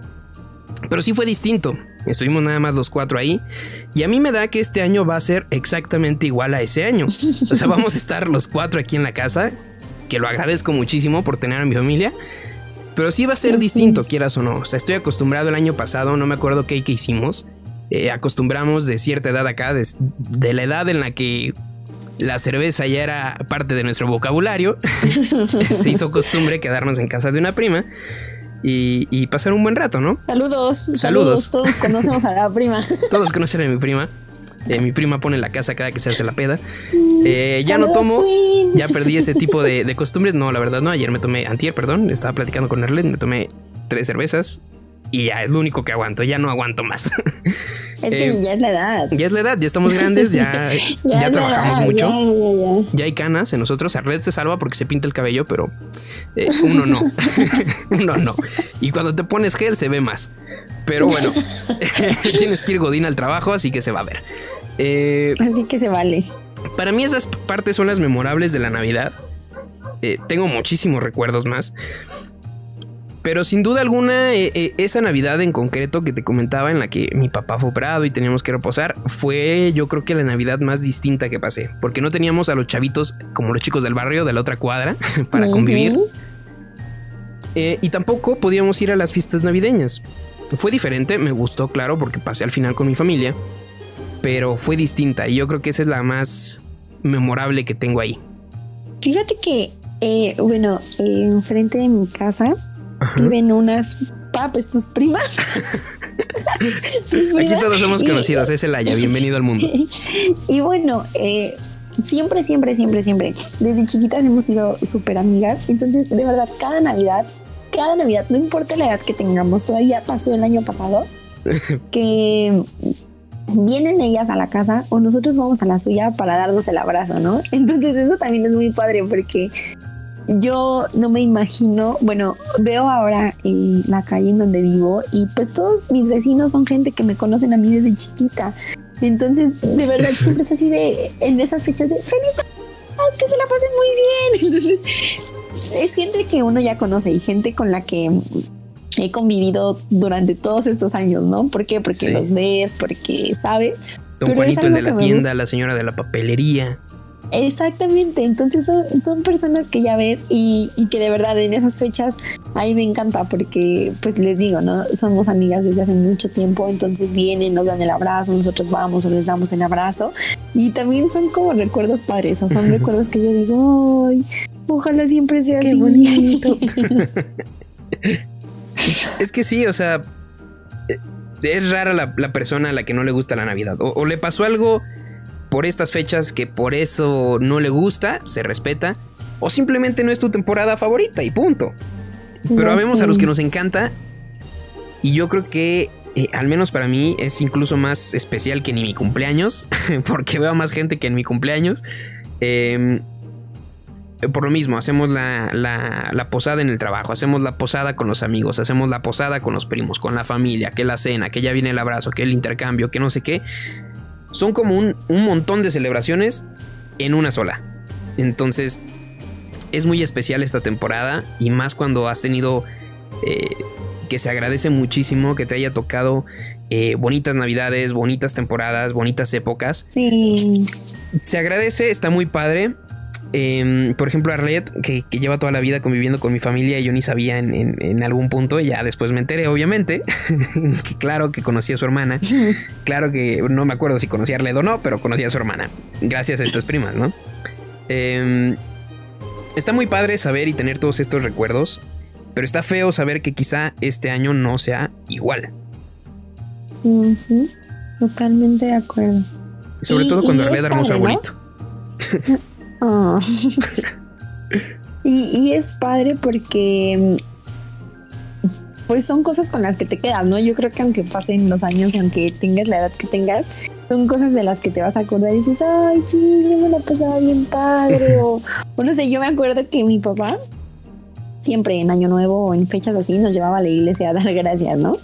pero sí fue distinto. Estuvimos nada más los cuatro ahí. Y a mí me da que este año va a ser exactamente igual a ese año. O sea, vamos a estar los cuatro aquí en la casa. Que lo agradezco muchísimo por tener a mi familia. Pero sí va a ser distinto, quieras o no. O sea, estoy acostumbrado el año pasado, no me acuerdo qué, hicimos. Eh, acostumbramos de cierta edad acá, de, la edad en la que la cerveza ya era parte de nuestro vocabulario. Se hizo costumbre quedarnos en casa de una prima. Y, pasar un buen rato, ¿no? Saludos, saludos. Todos conocemos a la prima. Todos conocen a mi prima. Eh, mi prima pone la casa cada que se hace la peda. Eh, ya no tomo, ya perdí ese tipo de, costumbres. No, la verdad no. Ayer me tomé, antier, perdón, estaba platicando con Erlen, me tomé tres cervezas y ya es lo único que aguanto, ya no aguanto más. Es que eh, ya es la edad. Ya es la edad, ya estamos grandes, ya, ya, trabajamos mucho. Ya, hay canas en nosotros. A Red se salva porque se pinta el cabello, pero uno no. uno no. Y cuando te pones gel se ve más. Pero bueno, tienes que ir Godín al trabajo, así que se va a ver. Eh, así que se vale. Para mí esas partes son las memorables de la Navidad. Eh, tengo muchísimos recuerdos más. Pero sin duda alguna, eh, esa Navidad en concreto que te comentaba, en la que mi papá fue operado y teníamos que reposar, fue yo creo que la Navidad más distinta que pasé. Porque no teníamos a los chavitos como los chicos del barrio de la otra cuadra para convivir. y tampoco podíamos ir a las fiestas navideñas. Fue diferente, me gustó, claro, porque pasé al final con mi familia, pero fue distinta y yo creo que esa es la más memorable que tengo ahí. Fíjate que, eh, bueno, enfrente de mi casa viven unas pa, pues tus primas. Aquí todos somos conocidos, es el Aya, bienvenido al mundo. y bueno, eh, siempre, siempre, siempre, siempre, desde chiquitas hemos sido súper amigas, entonces de verdad cada Navidad cada Navidad, no importa la edad que tengamos, todavía pasó el año pasado, que vienen ellas a la casa o nosotros vamos a la suya para darnos el abrazo, ¿no? Entonces eso también es muy padre porque yo no me imagino, bueno, veo ahora en la calle en donde vivo y pues todos mis vecinos son gente que me conocen a mí desde chiquita. Entonces, de verdad, siempre es así de, en esas fechas de feliz que se la pasen muy bien. Entonces, es gente que uno ya conoce y gente con la que he convivido durante todos estos años, ¿no? ¿Por qué? Porque los ves, porque sabes. Don Juanito, el de la tienda, la señora de la papelería. Exactamente, entonces son, personas que ya ves y, que de verdad en esas fechas a mí me encanta porque pues les digo, ¿no? Somos amigas desde hace mucho tiempo, entonces vienen, nos dan el abrazo, nosotros vamos o les damos el abrazo y también son como recuerdos padres, o son recuerdos que yo digo, ay, ojalá siempre sea así bonito. es que sí, o sea, es rara la, persona a la que no le gusta la Navidad o le pasó algo por estas fechas que por eso no le gusta, se respeta, o simplemente no es tu temporada favorita y punto. Pero vemos a los que nos encanta y yo creo que eh, al menos para mí es incluso más especial que ni mi cumpleaños, porque veo más gente que en mi cumpleaños. Em, eh, por lo mismo, hacemos la, la, la, posada en el trabajo, hacemos la posada con los amigos, hacemos la posada con los primos, con la familia, que la cena, que ya viene el abrazo, que el intercambio, que no sé qué. Son como un, un montón de celebraciones en una sola. Entonces, es muy especial esta temporada y más cuando has tenido... Eh, que se agradece muchísimo que te haya tocado eh, bonitas navidades, bonitas temporadas, bonitas épocas. Sí. Se agradece, está muy padre. Em, por ejemplo, Arlet, que, que, lleva toda la vida conviviendo con mi familia y yo ni sabía en, algún punto, ya después me enteré, obviamente, que claro que conocía a su hermana, claro que no me acuerdo si conocía a Arlet o no, pero conocía a su hermana, gracias a estas primas, ¿no? Em, está muy padre saber y tener todos estos recuerdos, pero está feo saber que quizá este año no sea igual. Totalmente de acuerdo. Sobre todo cuando Arlet armó su abuelito. Ah. y, es padre porque pues son cosas con las que te quedas, ¿no? Yo creo que aunque pasen los años y aunque tengas la edad que tengas, son cosas de las que te vas a acordar y dices, ay, sí, yo me la pasaba bien padre. o, no sé, yo me acuerdo que mi papá siempre en Año Nuevo o en fechas así nos llevaba a la iglesia a dar gracias, ¿no?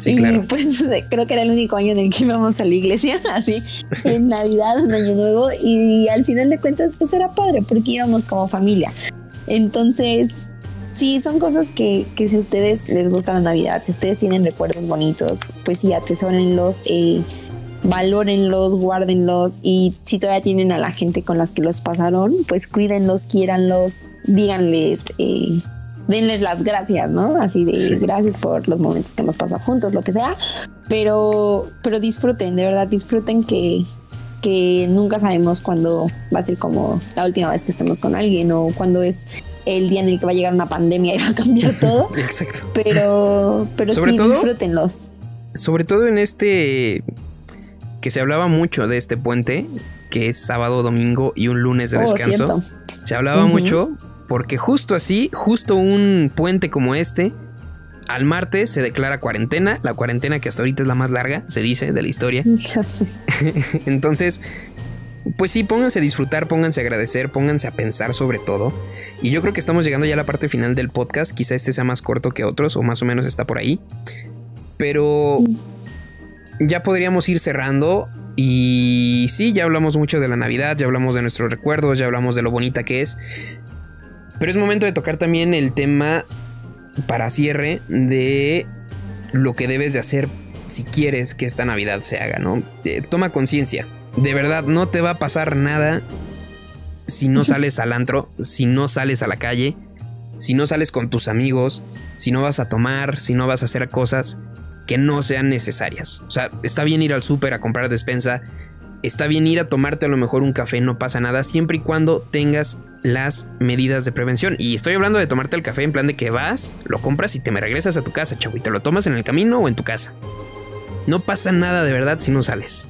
Sí, y pues creo que era el único año en el que íbamos a la iglesia, así, en Navidad, en Año Nuevo, y al final de cuentas, pues era padre, porque íbamos como familia. Entonces, sí, son cosas que, que si a ustedes les gusta la Navidad, si ustedes tienen recuerdos bonitos, pues sí, atesórenlos, eh, valórenlos, guárdenlos, y si todavía tienen a la gente con las que los pasaron, pues cuídenlos, quiéranlos, díganles. Eh, denles las gracias, ¿no? Así de gracias por los momentos que hemos pasado juntos, lo que sea. Pero, pero disfruten, de verdad, disfruten que, que nunca sabemos cuándo va a ser como la última vez que estemos con alguien o cuándo es el día en el que va a llegar una pandemia y va a cambiar todo. Exacto. Pero, pero sí, disfrútenlos. Sobre todo en este que se hablaba mucho de este puente, que es sábado, domingo y un lunes de oh, descanso. Se hablaba mucho porque justo así, justo un puente como este, al martes se declara cuarentena, la cuarentena que hasta ahorita es la más larga, se dice, de la historia. Ya sé. Entonces, pues sí, pónganse a disfrutar, pónganse a agradecer, pónganse a pensar sobre todo. Y yo creo que estamos llegando ya a la parte final del podcast, quizá este sea más corto que otros, o más o menos está por ahí. Pero ya podríamos ir cerrando. Y sí, ya hablamos mucho de la Navidad, ya hablamos de nuestros recuerdos, ya hablamos de lo bonita que es. Pero es momento de tocar también el tema para cierre de lo que debes de hacer si quieres que esta Navidad se haga, ¿no? Eh, toma conciencia. De verdad, no te va a pasar nada si no sales al antro, si no sales a la calle, si no sales con tus amigos, si no vas a tomar, si no vas a hacer cosas que no sean necesarias. O sea, está bien ir al súper a comprar despensa, está bien ir a tomarte a lo mejor un café, no pasa nada, siempre y cuando tengas las medidas de prevención. Y estoy hablando de tomarte el café en plan de que vas, lo compras y te me regresas a tu casa, chavo, y te lo tomas en el camino o en tu casa. No pasa nada de verdad si no sales.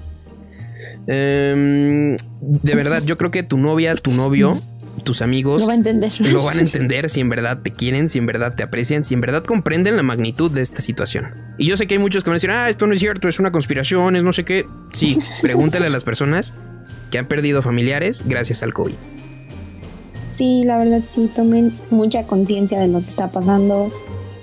Em, de verdad, yo creo que tu novia, tu novio, tus amigos lo, va a entender. lo van a entender si en verdad te quieren, si en verdad te aprecian, si en verdad comprenden la magnitud de esta situación. Y yo sé que hay muchos que van a decir, ah, esto no es cierto, es una conspiración, es no sé qué. Sí, pregúntale a las personas que han perdido familiares gracias al COVID. Sí, la verdad sí, tomen mucha conciencia de lo que está pasando.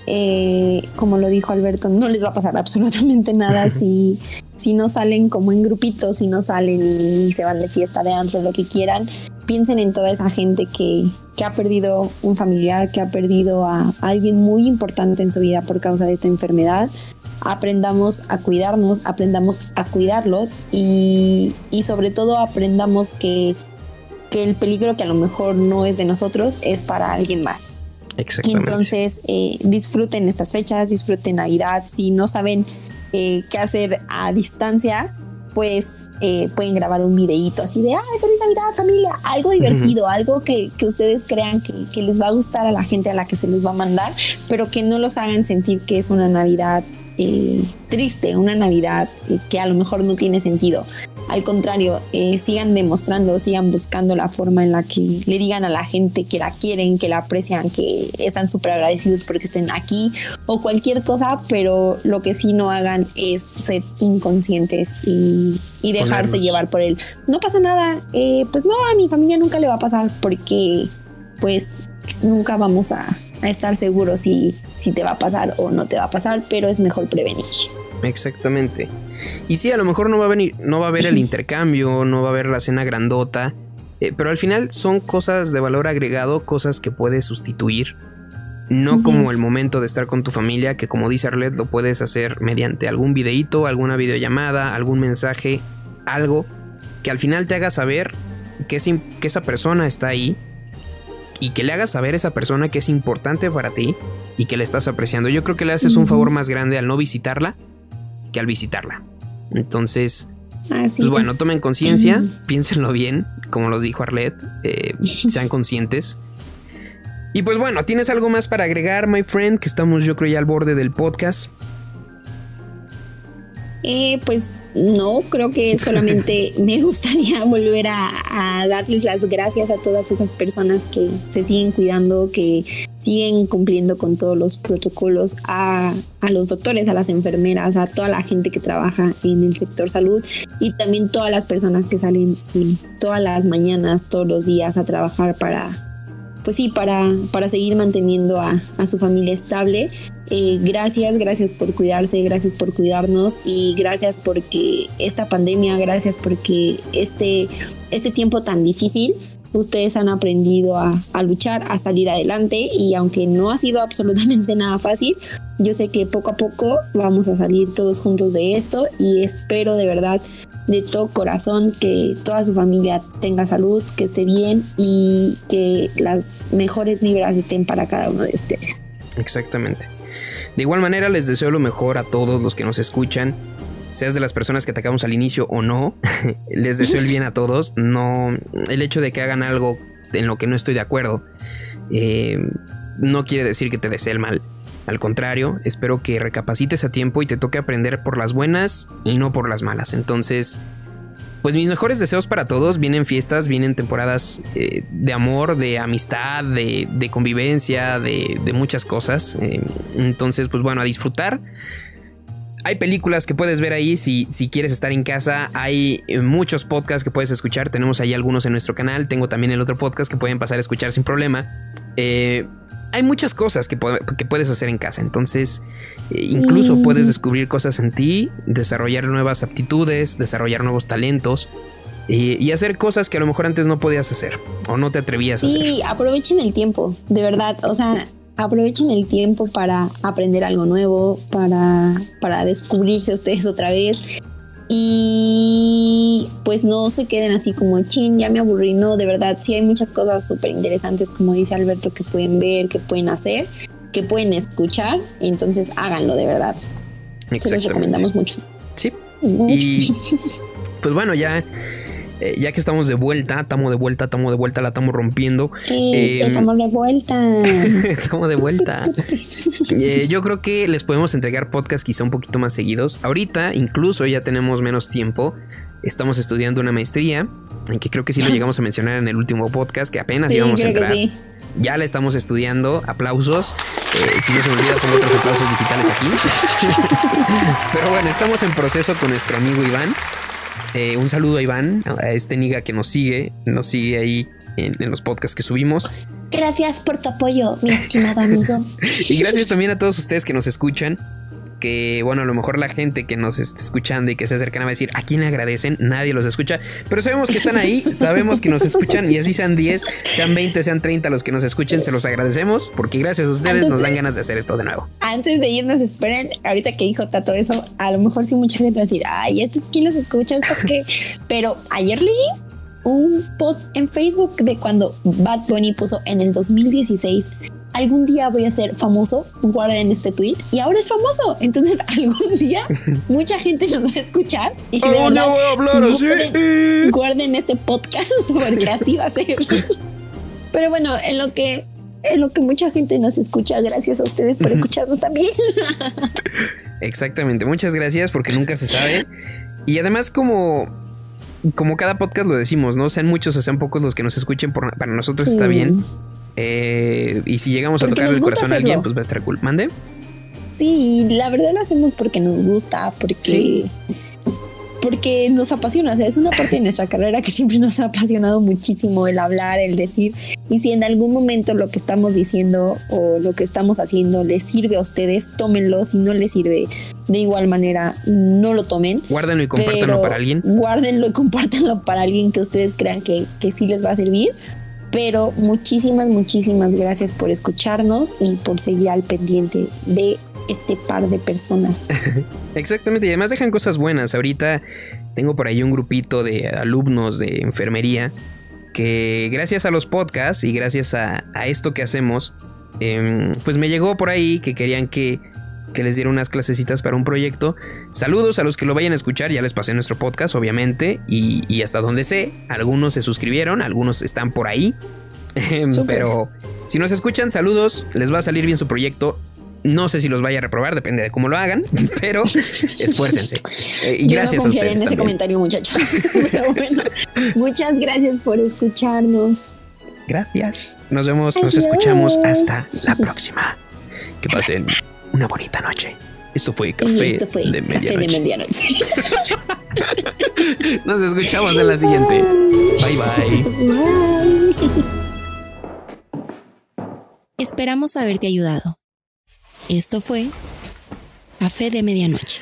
Eh, como lo dijo Alberto, no les va a pasar absolutamente nada si, si no salen como en grupitos, si no salen y se van de fiesta de antro, lo que quieran. Piensen en toda esa gente que, que ha perdido un familiar, que ha perdido a alguien muy importante en su vida por causa de esta enfermedad aprendamos a cuidarnos, aprendamos a cuidarlos y, y, sobre todo aprendamos que que el peligro que a lo mejor no es de nosotros es para alguien más. Exactamente. Entonces, eh, disfruten estas fechas, disfruten Navidad. Si no saben eh, qué hacer a distancia, pues eh, pueden grabar un videíto así de, ay, feliz Navidad familia, algo divertido, algo que, que ustedes crean que, que, les va a gustar a la gente a la que se les va a mandar, pero que no los hagan sentir que es una Navidad triste, una Navidad que a lo mejor no tiene sentido. Al contrario, eh, sigan demostrando, sigan buscando la forma en la que le digan a la gente que la quieren, que la aprecian, que están súper agradecidos porque estén aquí o cualquier cosa, pero lo que sí no hagan es ser inconscientes y, dejarse llevar por él. No pasa nada, eh, pues no, a mi familia nunca le va a pasar porque pues nunca vamos a, estar seguros si, si te va a pasar o no te va a pasar, pero es mejor prevenir. Exactamente. Y sí, a lo mejor no va a venir, no va a haber el intercambio, no va a haber la cena grandota, eh, pero al final son cosas de valor agregado, cosas que puedes sustituir. No como el momento de estar con tu familia, que como dice Arlet, lo puedes hacer mediante algún videíto, alguna videollamada, algún mensaje, algo que al final te haga saber que, que esa persona está ahí y que le hagas saber a esa persona que es importante para ti y que le estás apreciando. Yo creo que le haces un favor más grande al no visitarla que al visitarla. Entonces, pues bueno, tomen conciencia, piénsenlo bien, como los dijo Arlet, eh, sean conscientes. Y pues bueno, ¿tienes algo más para agregar, my friend? Que estamos yo creo ya al borde del podcast. Eh, pues no, creo que solamente me gustaría volver a, darles las gracias a todas esas personas que se siguen cuidando, que siguen cumpliendo con todos los protocolos, a, a, los doctores, a las enfermeras, a toda la gente que trabaja en el sector salud y también todas las personas que salen todas las mañanas, todos los días a trabajar para, pues sí, para, para seguir manteniendo a, a su familia estable. Eh, gracias, gracias por cuidarse, gracias por cuidarnos y gracias porque esta pandemia, gracias porque este, este tiempo tan difícil, ustedes han aprendido a, a, luchar, a salir adelante y aunque no ha sido absolutamente nada fácil, yo sé que poco a poco vamos a salir todos juntos de esto y espero de verdad de todo corazón que toda su familia tenga salud, que esté bien y que las mejores vibras estén para cada uno de ustedes. Exactamente. De igual manera les deseo lo mejor a todos los que nos escuchan, seas de las personas que atacamos al inicio o no, les deseo el bien a todos. No, el hecho de que hagan algo en lo que no estoy de acuerdo eh, no quiere decir que te desee el mal. Al contrario, espero que recapacites a tiempo y te toque aprender por las buenas y no por las malas. Entonces, pues mis mejores deseos para todos. Vienen fiestas, vienen temporadas eh, de amor, de amistad, de, convivencia, de, muchas cosas. Eh, entonces, pues bueno, a disfrutar. Hay películas que puedes ver ahí si, si quieres estar en casa. Hay eh, muchos podcasts que puedes escuchar. Tenemos ahí algunos en nuestro canal. Tengo también el otro podcast que pueden pasar a escuchar sin problema. Eh, hay muchas cosas que, puedes hacer en casa. Entonces, eh, incluso puedes descubrir cosas en ti, desarrollar nuevas aptitudes, desarrollar nuevos talentos. y hacer cosas que a lo mejor antes no podías hacer o no te atrevías a hacer. Sí, aprovechen el tiempo, de verdad. O sea, aprovechen el tiempo para aprender algo nuevo, para, para descubrirse ustedes otra vez y pues no se queden así como chin, ya me aburrí, no, de verdad, sí hay muchas cosas súper interesantes, como dice Alberto, que pueden ver, que pueden hacer, que pueden escuchar, entonces háganlo de verdad. Se los recomendamos mucho. Sí. Y pues bueno, ya eh, ya que estamos de vuelta, estamos de vuelta, estamos de vuelta, la estamos rompiendo. Sí, em, estamos de vuelta. estamos de vuelta. Eh, yo creo que les podemos entregar podcast quizá un poquito más seguidos. Ahorita incluso ya tenemos menos tiempo. Estamos estudiando una maestría, en que creo que sí lo llegamos a mencionar en el último podcast, que apenas íbamos a entrar. Ya la estamos estudiando. Aplausos. Eh, si no se me olvida, pongo otros aplausos digitales aquí. Pero bueno, estamos en proceso con nuestro amigo Iván. Eh, un saludo a Iván, a este niga que nos sigue, nos sigue ahí en, los podcasts que subimos. Gracias por tu apoyo, mi estimado amigo. y gracias también a todos ustedes que nos escuchan que, bueno, a lo mejor la gente que nos está escuchando y que se acercan a decir, ¿a quién le agradecen? Nadie los escucha, pero sabemos que están ahí, sabemos que nos escuchan y así sean 10, sean 20, sean 30 los que nos escuchen, se los agradecemos porque gracias a ustedes nos dan ganas de hacer esto de nuevo. Antes de irnos, esperen, ahorita que dijo Tato eso, a lo mejor sí mucha gente va a decir, ay, ¿estos quién los escucha? ¿Esto qué? Pero ayer leí un post en Facebook de cuando Bad Bunny puso en el 2016 algún día voy a ser famoso, guarden este tweet y ahora es famoso. Entonces, algún día mucha gente nos va a escuchar y de voy a hablar así. Guarden, este podcast porque así va a ser. Pero bueno, en lo que en lo que mucha gente nos escucha, gracias a ustedes por escucharnos también. Exactamente, muchas gracias porque nunca se sabe. Y además como como cada podcast lo decimos, ¿no? Sean muchos o sean pocos los que nos escuchen, para nosotros está bien. Eh, y si llegamos a tocar el corazón a alguien, pues va a estar cool. Mande. Sí, la verdad lo hacemos porque nos gusta, porque. porque nos apasiona, o sea, es una parte de nuestra carrera que siempre nos ha apasionado muchísimo el hablar, el decir, y si en algún momento lo que estamos diciendo o lo que estamos haciendo les sirve a ustedes, tómenlo, si no les sirve de igual manera, no lo tomen. Guárdenlo y compártanlo para alguien. Guárdenlo y compártanlo para alguien que ustedes crean que, que sí les va a servir. Pero muchísimas, muchísimas gracias por escucharnos y por seguir al pendiente de este par de personas. Exactamente, y además dejan cosas buenas. Ahorita tengo por ahí un grupito de alumnos de enfermería que gracias a los podcasts y gracias a, esto que hacemos, em, pues me llegó por ahí que querían que, que les diera unas clasecitas para un proyecto. Saludos a los que lo vayan a escuchar, ya les pasé nuestro podcast, obviamente, y, y hasta donde sé, algunos se suscribieron, algunos están por ahí. Pero si nos escuchan, saludos, les va a salir bien su proyecto. No sé si los vaya a reprobar, depende de cómo lo hagan, pero esfuércense. Eh, y gracias no a ustedes. en ese comentario, muchachos. pero bueno, muchas gracias por escucharnos. Gracias. Nos vemos, nos escuchamos hasta la próxima. Que pasen una bonita noche. Esto fue Café, de, medianoche. Nos escuchamos en la siguiente. Bye bye. Esperamos haberte ayudado. Esto fue Café de Medianoche.